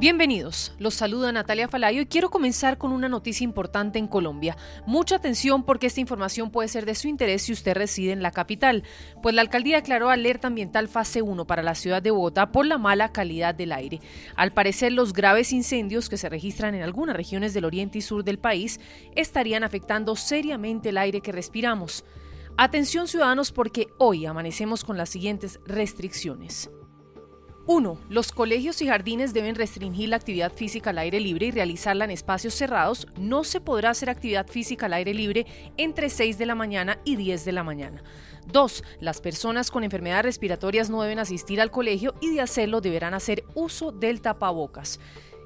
Bienvenidos, los saluda Natalia Falayo y quiero comenzar con una noticia importante en Colombia. Mucha atención porque esta información puede ser de su interés si usted reside en la capital, pues la alcaldía declaró alerta ambiental fase 1 para la ciudad de Bogotá por la mala calidad del aire. Al parecer, los graves incendios que se registran en algunas regiones del oriente y sur del país estarían afectando seriamente el aire que respiramos. Atención ciudadanos porque hoy amanecemos con las siguientes restricciones. 1. Los colegios y jardines deben restringir la actividad física al aire libre y realizarla en espacios cerrados. No se podrá hacer actividad física al aire libre entre 6 de la mañana y 10 de la mañana. 2. Las personas con enfermedades respiratorias no deben asistir al colegio y de hacerlo deberán hacer uso del tapabocas.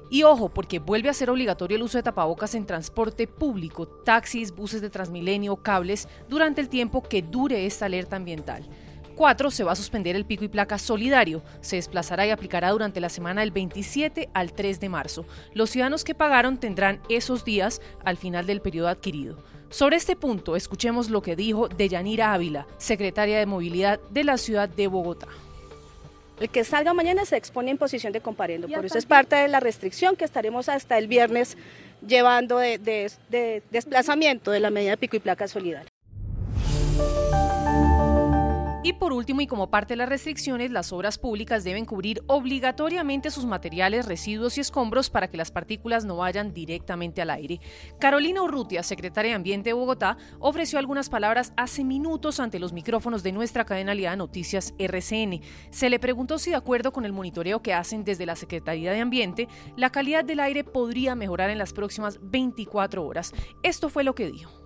Y ojo, porque vuelve a ser obligatorio el uso de tapabocas en transporte público, taxis, buses de Transmilenio, cables, durante el tiempo que dure esta alerta ambiental. 4. Se va a suspender el pico y placa solidario. Se desplazará y aplicará durante la semana del 27 al 3 de marzo. Los ciudadanos que pagaron tendrán esos días al final del periodo adquirido. Sobre este punto, escuchemos lo que dijo Deyanira Ávila, secretaria de Movilidad de la ciudad de Bogotá. El que salga mañana se expone en posición de comparendo. Por eso es parte de la restricción que estaremos hasta el viernes llevando de, de desplazamiento de la medida de pico y placa solidaria. Y por último, y como parte de las restricciones, las obras públicas deben cubrir obligatoriamente sus materiales, residuos y escombros para que las partículas no vayan directamente al aire. Carolina Urrutia, secretaria de Ambiente de Bogotá, ofreció algunas palabras hace minutos ante los micrófonos de nuestra cadena aliada Noticias RCN. Se le preguntó si de acuerdo con el monitoreo que hacen desde la Secretaría de Ambiente, la calidad del aire podría mejorar en las próximas 24 horas. Esto fue lo que dijo.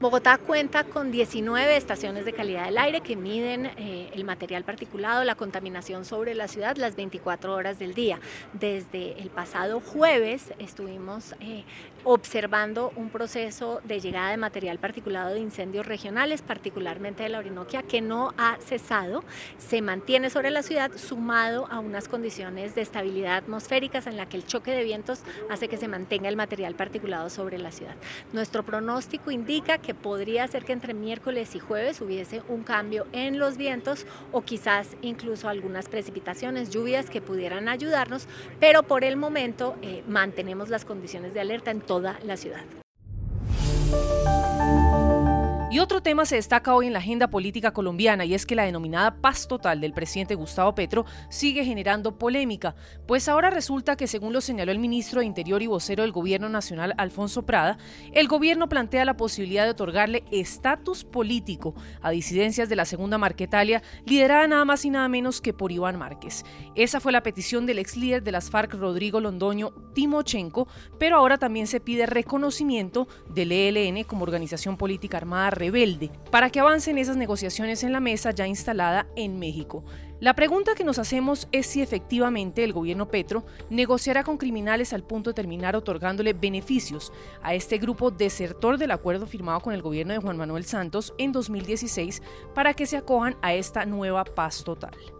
Bogotá cuenta con 19 estaciones de calidad del aire que miden eh, el material particulado, la contaminación sobre la ciudad las 24 horas del día. Desde el pasado jueves estuvimos eh, observando un proceso de llegada de material particulado de incendios regionales, particularmente de la Orinoquia, que no ha cesado, se mantiene sobre la ciudad sumado a unas condiciones de estabilidad atmosféricas en la que el choque de vientos hace que se mantenga el material particulado sobre la ciudad. Nuestro pronóstico indica que podría ser que entre miércoles y jueves hubiese un cambio en los vientos o quizás incluso algunas precipitaciones, lluvias que pudieran ayudarnos, pero por el momento eh, mantenemos las condiciones de alerta en toda la ciudad. Y otro tema se destaca hoy en la agenda política colombiana y es que la denominada paz total del presidente Gustavo Petro sigue generando polémica, pues ahora resulta que según lo señaló el ministro de Interior y vocero del Gobierno Nacional Alfonso Prada, el gobierno plantea la posibilidad de otorgarle estatus político a disidencias de la Segunda Marquetalia, liderada nada más y nada menos que por Iván Márquez. Esa fue la petición del ex líder de las FARC, Rodrigo Londoño Timochenko, pero ahora también se pide reconocimiento del ELN como organización política armada rebelde para que avancen esas negociaciones en la mesa ya instalada en México. La pregunta que nos hacemos es si efectivamente el gobierno Petro negociará con criminales al punto de terminar otorgándole beneficios a este grupo desertor del acuerdo firmado con el gobierno de Juan Manuel Santos en 2016 para que se acojan a esta nueva paz total.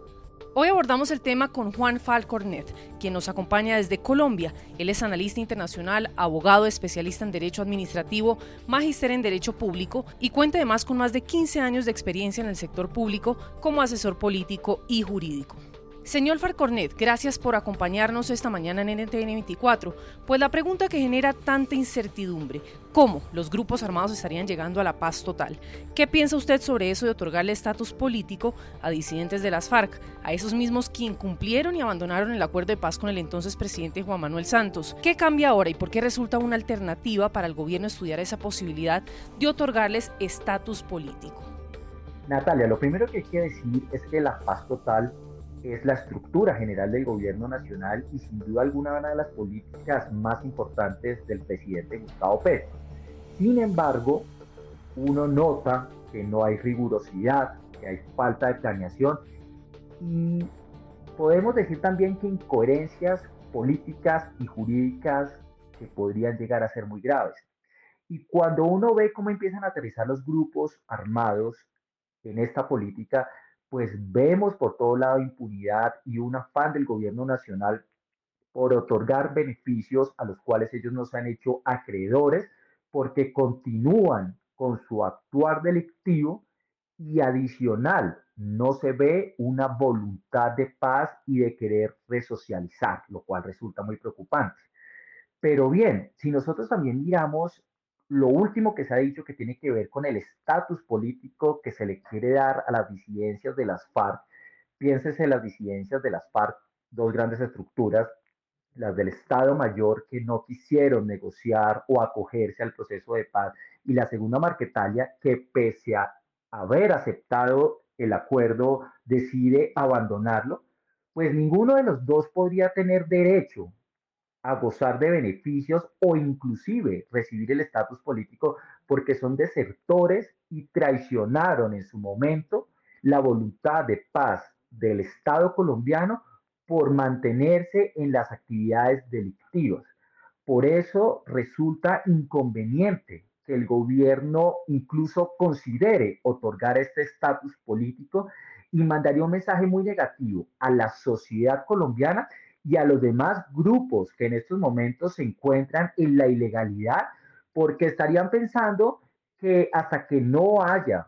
Hoy abordamos el tema con Juan Falcornet, quien nos acompaña desde Colombia. Él es analista internacional, abogado, especialista en Derecho Administrativo, magíster en Derecho Público y cuenta además con más de 15 años de experiencia en el sector público como asesor político y jurídico. Señor Farcornet, gracias por acompañarnos esta mañana en NTN 24. Pues la pregunta que genera tanta incertidumbre, ¿cómo los grupos armados estarían llegando a la paz total? ¿Qué piensa usted sobre eso de otorgarle estatus político a disidentes de las FARC, a esos mismos que incumplieron y abandonaron el acuerdo de paz con el entonces presidente Juan Manuel Santos? ¿Qué cambia ahora y por qué resulta una alternativa para el gobierno estudiar esa posibilidad de otorgarles estatus político? Natalia, lo primero que hay que decir es que la paz total es la estructura general del gobierno nacional y sin duda alguna una de las políticas más importantes del presidente Gustavo Petro. Sin embargo, uno nota que no hay rigurosidad, que hay falta de planeación y podemos decir también que incoherencias políticas y jurídicas que podrían llegar a ser muy graves. Y cuando uno ve cómo empiezan a aterrizar los grupos armados en esta política, pues vemos por todo lado impunidad y un afán del gobierno nacional por otorgar beneficios a los cuales ellos nos han hecho acreedores porque continúan con su actuar delictivo y adicional no se ve una voluntad de paz y de querer resocializar, lo cual resulta muy preocupante. Pero bien, si nosotros también miramos lo último que se ha dicho que tiene que ver con el estatus político que se le quiere dar a las disidencias de las FARC, piénsese las disidencias de las FARC, dos grandes estructuras, las del Estado Mayor que no quisieron negociar o acogerse al proceso de paz, y la segunda Marquetalia que pese a haber aceptado el acuerdo decide abandonarlo, pues ninguno de los dos podría tener derecho a gozar de beneficios o inclusive recibir el estatus político porque son desertores y traicionaron en su momento la voluntad de paz del Estado colombiano por mantenerse en las actividades delictivas. Por eso resulta inconveniente que el gobierno incluso considere otorgar este estatus político y mandaría un mensaje muy negativo a la sociedad colombiana y a los demás grupos que en estos momentos se encuentran en la ilegalidad, porque estarían pensando que hasta que no haya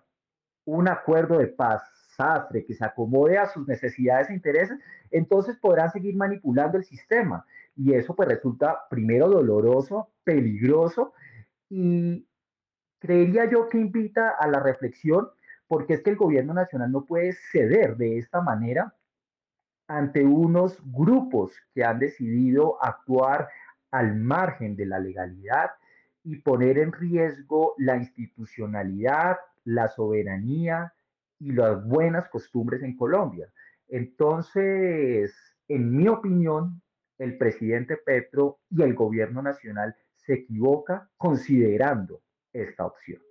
un acuerdo de paz sastre que se acomode a sus necesidades e intereses, entonces podrán seguir manipulando el sistema. Y eso pues resulta primero doloroso, peligroso y creería yo que invita a la reflexión porque es que el gobierno nacional no puede ceder de esta manera ante unos grupos que han decidido actuar al margen de la legalidad y poner en riesgo la institucionalidad, la soberanía y las buenas costumbres en Colombia. Entonces, en mi opinión, el presidente Petro y el gobierno nacional se equivoca considerando esta opción.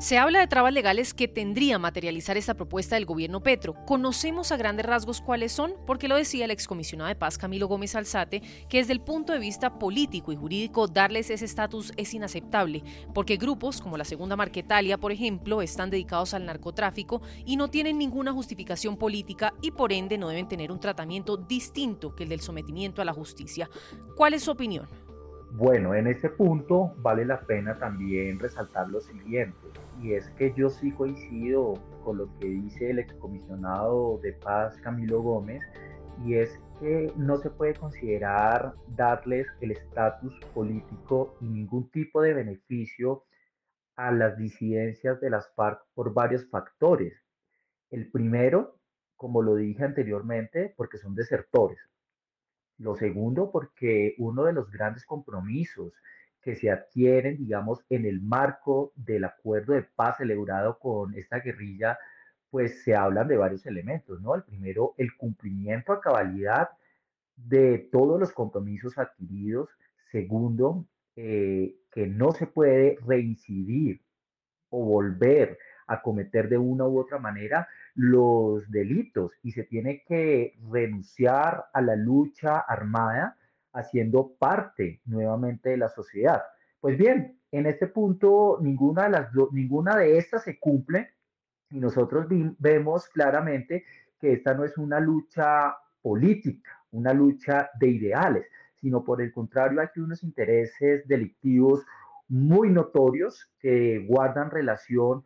Se habla de trabas legales que tendría materializar esta propuesta del gobierno Petro. ¿Conocemos a grandes rasgos cuáles son? Porque lo decía el excomisionado de paz Camilo Gómez Alzate, que desde el punto de vista político y jurídico darles ese estatus es inaceptable, porque grupos como la Segunda Marquetalia, por ejemplo, están dedicados al narcotráfico y no tienen ninguna justificación política y por ende no deben tener un tratamiento distinto que el del sometimiento a la justicia. ¿Cuál es su opinión? Bueno, en este punto vale la pena también resaltar lo siguiente, y es que yo sí coincido con lo que dice el excomisionado de paz Camilo Gómez, y es que no se puede considerar darles el estatus político y ningún tipo de beneficio a las disidencias de las FARC por varios factores. El primero, como lo dije anteriormente, porque son desertores. Lo segundo, porque uno de los grandes compromisos que se adquieren, digamos, en el marco del acuerdo de paz celebrado con esta guerrilla, pues se hablan de varios elementos, ¿no? El primero, el cumplimiento a cabalidad de todos los compromisos adquiridos. Segundo, eh, que no se puede reincidir o volver a cometer de una u otra manera los delitos y se tiene que renunciar a la lucha armada haciendo parte nuevamente de la sociedad. Pues bien, en este punto ninguna de, las, ninguna de estas se cumple y nosotros vemos claramente que esta no es una lucha política, una lucha de ideales, sino por el contrario hay unos intereses delictivos muy notorios que guardan relación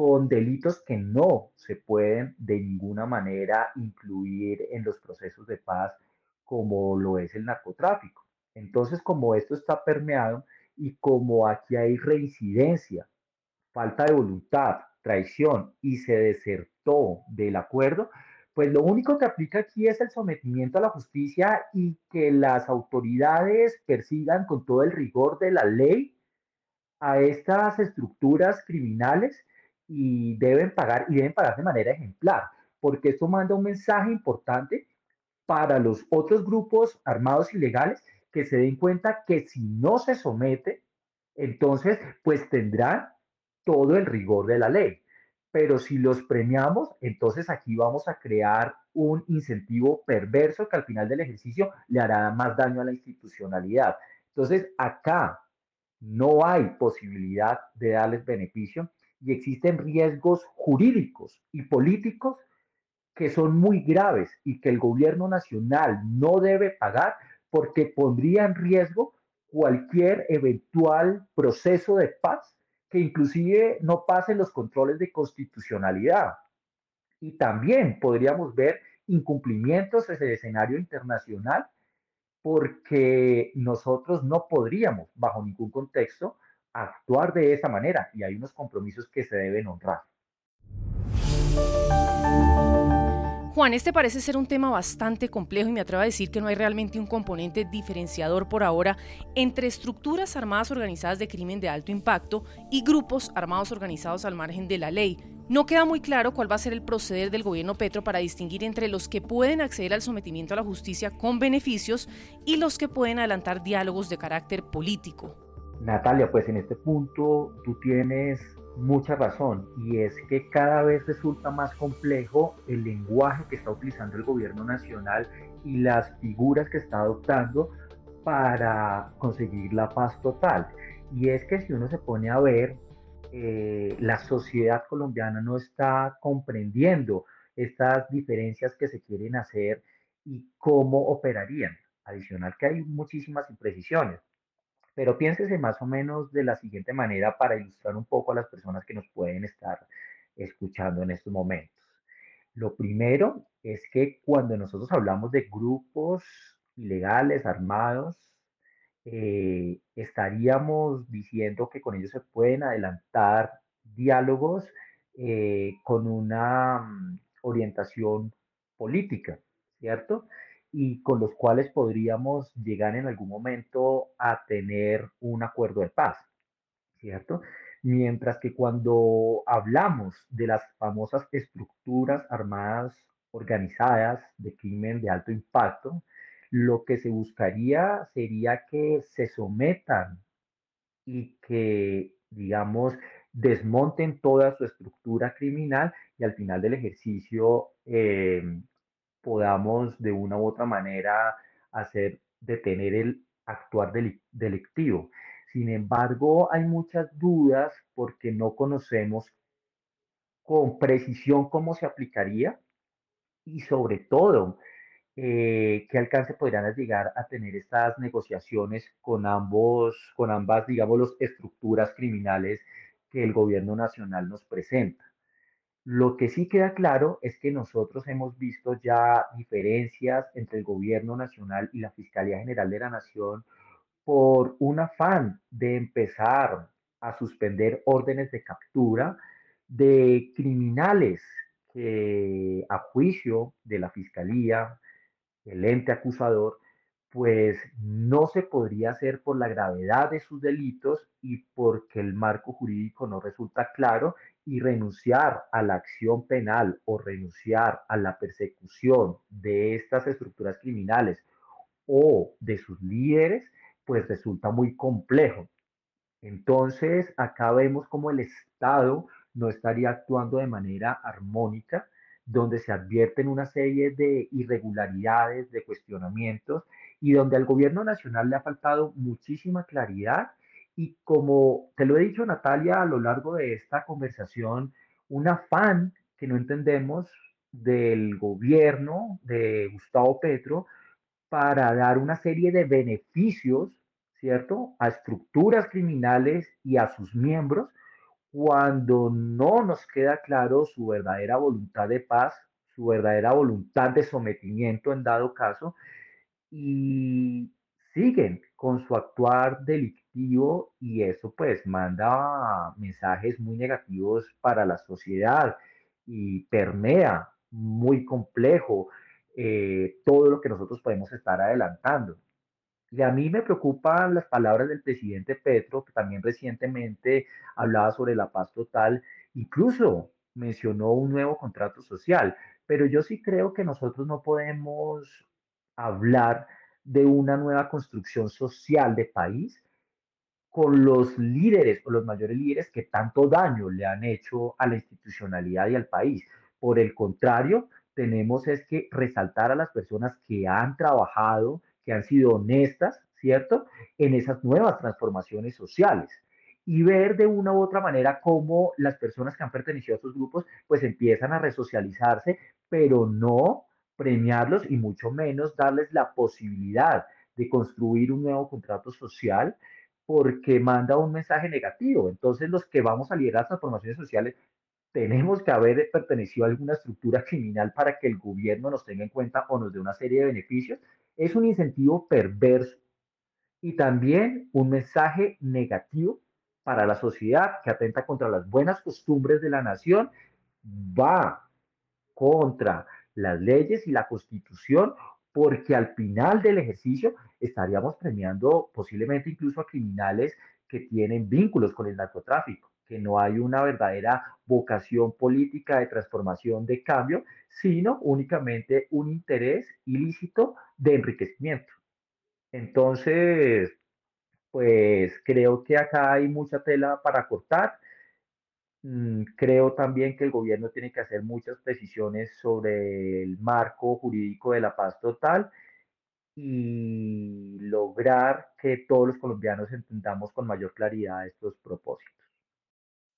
con delitos que no se pueden de ninguna manera incluir en los procesos de paz como lo es el narcotráfico. Entonces, como esto está permeado y como aquí hay reincidencia, falta de voluntad, traición y se desertó del acuerdo, pues lo único que aplica aquí es el sometimiento a la justicia y que las autoridades persigan con todo el rigor de la ley a estas estructuras criminales y deben pagar y deben pagar de manera ejemplar, porque esto manda un mensaje importante para los otros grupos armados ilegales que se den cuenta que si no se somete, entonces pues tendrán todo el rigor de la ley. Pero si los premiamos, entonces aquí vamos a crear un incentivo perverso que al final del ejercicio le hará más daño a la institucionalidad. Entonces acá no hay posibilidad de darles beneficio y existen riesgos jurídicos y políticos que son muy graves y que el gobierno nacional no debe pagar porque pondría en riesgo cualquier eventual proceso de paz que inclusive no pasen los controles de constitucionalidad. Y también podríamos ver incumplimientos en el escenario internacional porque nosotros no podríamos, bajo ningún contexto, actuar de esa manera y hay unos compromisos que se deben honrar. Juan, este parece ser un tema bastante complejo y me atrevo a decir que no hay realmente un componente diferenciador por ahora entre estructuras armadas organizadas de crimen de alto impacto y grupos armados organizados al margen de la ley. No queda muy claro cuál va a ser el proceder del gobierno Petro para distinguir entre los que pueden acceder al sometimiento a la justicia con beneficios y los que pueden adelantar diálogos de carácter político. Natalia, pues en este punto tú tienes mucha razón y es que cada vez resulta más complejo el lenguaje que está utilizando el gobierno nacional y las figuras que está adoptando para conseguir la paz total. Y es que si uno se pone a ver, eh, la sociedad colombiana no está comprendiendo estas diferencias que se quieren hacer y cómo operarían. Adicional que hay muchísimas imprecisiones. Pero piénsese más o menos de la siguiente manera para ilustrar un poco a las personas que nos pueden estar escuchando en estos momentos. Lo primero es que cuando nosotros hablamos de grupos ilegales, armados, eh, estaríamos diciendo que con ellos se pueden adelantar diálogos eh, con una mm, orientación política, ¿cierto? Y con los cuales podríamos llegar en algún momento a tener un acuerdo de paz, ¿cierto? Mientras que cuando hablamos de las famosas estructuras armadas organizadas de crimen de alto impacto, lo que se buscaría sería que se sometan y que, digamos, desmonten toda su estructura criminal y al final del ejercicio eh, podamos de una u otra manera hacer detener el actuar delictivo. Sin embargo, hay muchas dudas porque no conocemos con precisión cómo se aplicaría y sobre todo eh, qué alcance podrían llegar a tener estas negociaciones con ambos, con ambas, digamos, estructuras criminales que el gobierno nacional nos presenta. Lo que sí queda claro es que nosotros hemos visto ya diferencias entre el gobierno nacional y la Fiscalía General de la Nación por un afán de empezar a suspender órdenes de captura de criminales que a juicio de la Fiscalía, el ente acusador, pues no se podría hacer por la gravedad de sus delitos y porque el marco jurídico no resulta claro y renunciar a la acción penal o renunciar a la persecución de estas estructuras criminales o de sus líderes, pues resulta muy complejo. Entonces, acá vemos como el Estado no estaría actuando de manera armónica, donde se advierten una serie de irregularidades, de cuestionamientos, y donde al gobierno nacional le ha faltado muchísima claridad y como te lo he dicho, Natalia, a lo largo de esta conversación, un afán que no entendemos del gobierno de Gustavo Petro para dar una serie de beneficios, ¿cierto?, a estructuras criminales y a sus miembros, cuando no nos queda claro su verdadera voluntad de paz, su verdadera voluntad de sometimiento en dado caso, y siguen con su actuar delictivo y eso pues manda mensajes muy negativos para la sociedad y permea muy complejo eh, todo lo que nosotros podemos estar adelantando. Y a mí me preocupan las palabras del presidente Petro, que también recientemente hablaba sobre la paz total, incluso mencionó un nuevo contrato social, pero yo sí creo que nosotros no podemos hablar de una nueva construcción social de país con los líderes o los mayores líderes que tanto daño le han hecho a la institucionalidad y al país. Por el contrario, tenemos es que resaltar a las personas que han trabajado, que han sido honestas, ¿cierto? En esas nuevas transformaciones sociales y ver de una u otra manera cómo las personas que han pertenecido a esos grupos pues empiezan a resocializarse, pero no premiarlos y mucho menos darles la posibilidad de construir un nuevo contrato social, porque manda un mensaje negativo. Entonces los que vamos a liderar las transformaciones sociales tenemos que haber pertenecido a alguna estructura criminal para que el gobierno nos tenga en cuenta o nos dé una serie de beneficios. Es un incentivo perverso y también un mensaje negativo para la sociedad que atenta contra las buenas costumbres de la nación, va contra las leyes y la constitución, porque al final del ejercicio estaríamos premiando posiblemente incluso a criminales que tienen vínculos con el narcotráfico, que no hay una verdadera vocación política de transformación, de cambio, sino únicamente un interés ilícito de enriquecimiento. Entonces, pues creo que acá hay mucha tela para cortar. Mm, creo también que el gobierno tiene que hacer muchas precisiones sobre el marco jurídico de la paz total y lograr que todos los colombianos entendamos con mayor claridad estos propósitos.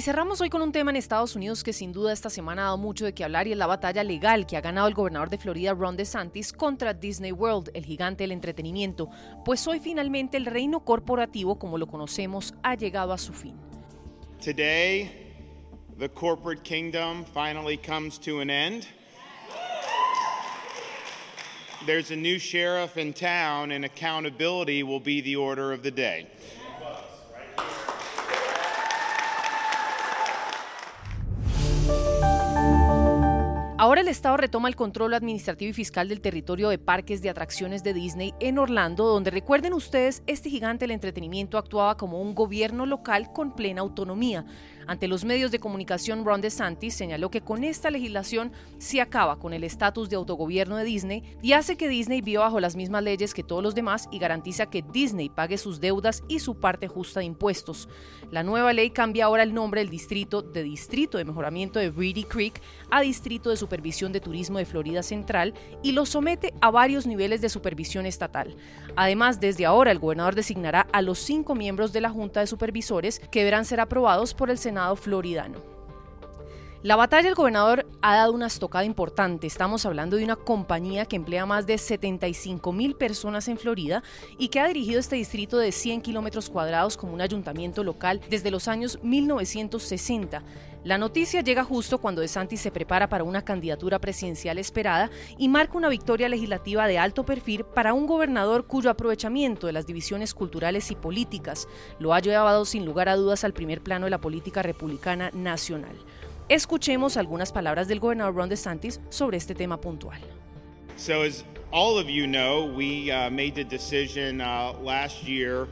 Y cerramos hoy con un tema en Estados Unidos que sin duda esta semana ha dado mucho de qué hablar y es la batalla legal que ha ganado el gobernador de Florida Ron DeSantis contra Disney World, el gigante del entretenimiento, pues hoy finalmente el reino corporativo como lo conocemos ha llegado a su fin. Today, the corporate kingdom finally comes to an end. There's a new sheriff in town and accountability will be the order of the day. Estado retoma el control administrativo y fiscal del territorio de parques de atracciones de Disney en Orlando, donde recuerden ustedes, este gigante del entretenimiento actuaba como un gobierno local con plena autonomía. Ante los medios de comunicación, Ron DeSantis señaló que con esta legislación se acaba con el estatus de autogobierno de Disney y hace que Disney viva bajo las mismas leyes que todos los demás y garantiza que Disney pague sus deudas y su parte justa de impuestos. La nueva ley cambia ahora el nombre del distrito de Distrito de Mejoramiento de Reedy Creek a Distrito de Supervisión de Turismo de Florida Central y lo somete a varios niveles de supervisión estatal. Además, desde ahora el gobernador designará a los cinco miembros de la Junta de Supervisores que deberán ser aprobados por el Senado floridano. La batalla del gobernador ha dado una estocada importante. Estamos hablando de una compañía que emplea más de 75 mil personas en Florida y que ha dirigido este distrito de 100 kilómetros cuadrados como un ayuntamiento local desde los años 1960. La noticia llega justo cuando DeSantis se prepara para una candidatura presidencial esperada y marca una victoria legislativa de alto perfil para un gobernador cuyo aprovechamiento de las divisiones culturales y políticas lo ha llevado sin lugar a dudas al primer plano de la política republicana nacional. Escuchemos algunas palabras del gobernador Ron DeSantis sobre este tema puntual. So as all of you know, we uh, made the decision uh, last year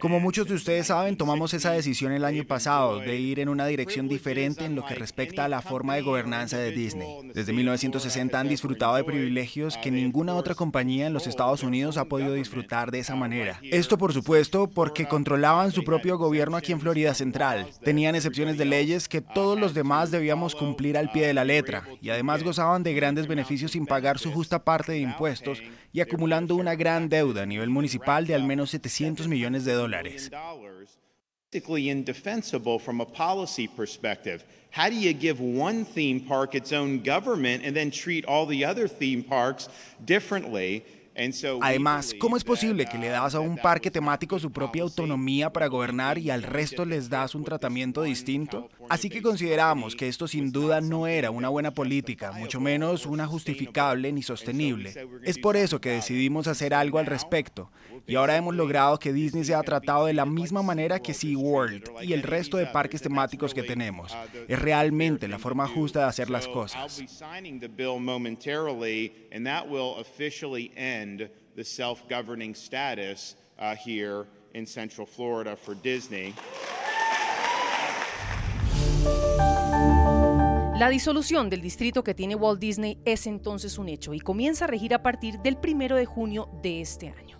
como muchos de ustedes saben, tomamos esa decisión el año pasado de ir en una dirección diferente en lo que respecta a la forma de gobernanza de Disney. Desde 1960 han disfrutado de privilegios que ninguna otra compañía en los Estados Unidos ha podido disfrutar de esa manera. Esto, por supuesto, porque controlaban su propio gobierno aquí en Florida Central. Tenían excepciones de leyes que todos los demás debíamos cumplir al pie de la letra y además gozaban de grandes beneficios sin pagar su justa parte de impuestos y acumulando una gran deuda a nivel municipal de al menos 700 millones de dólares. indefensible from a policy perspective. How do you give one theme park its own government and then treat all the other theme parks differently? Además, ¿cómo es posible que le das a un parque temático su propia autonomía para gobernar y al resto les das un tratamiento distinto? Así que consideramos que esto sin duda no era una buena política, mucho menos una justificable ni sostenible. Es por eso que decidimos hacer algo al respecto. Y ahora hemos logrado que Disney sea tratado de la misma manera que SeaWorld y el resto de parques temáticos que tenemos. Es realmente la forma justa de hacer las cosas. The self governing status uh, here in Central Florida for Disney. La disolución del distrito que tiene Walt Disney es entonces un hecho y comienza a regir a partir del primero de junio de este año.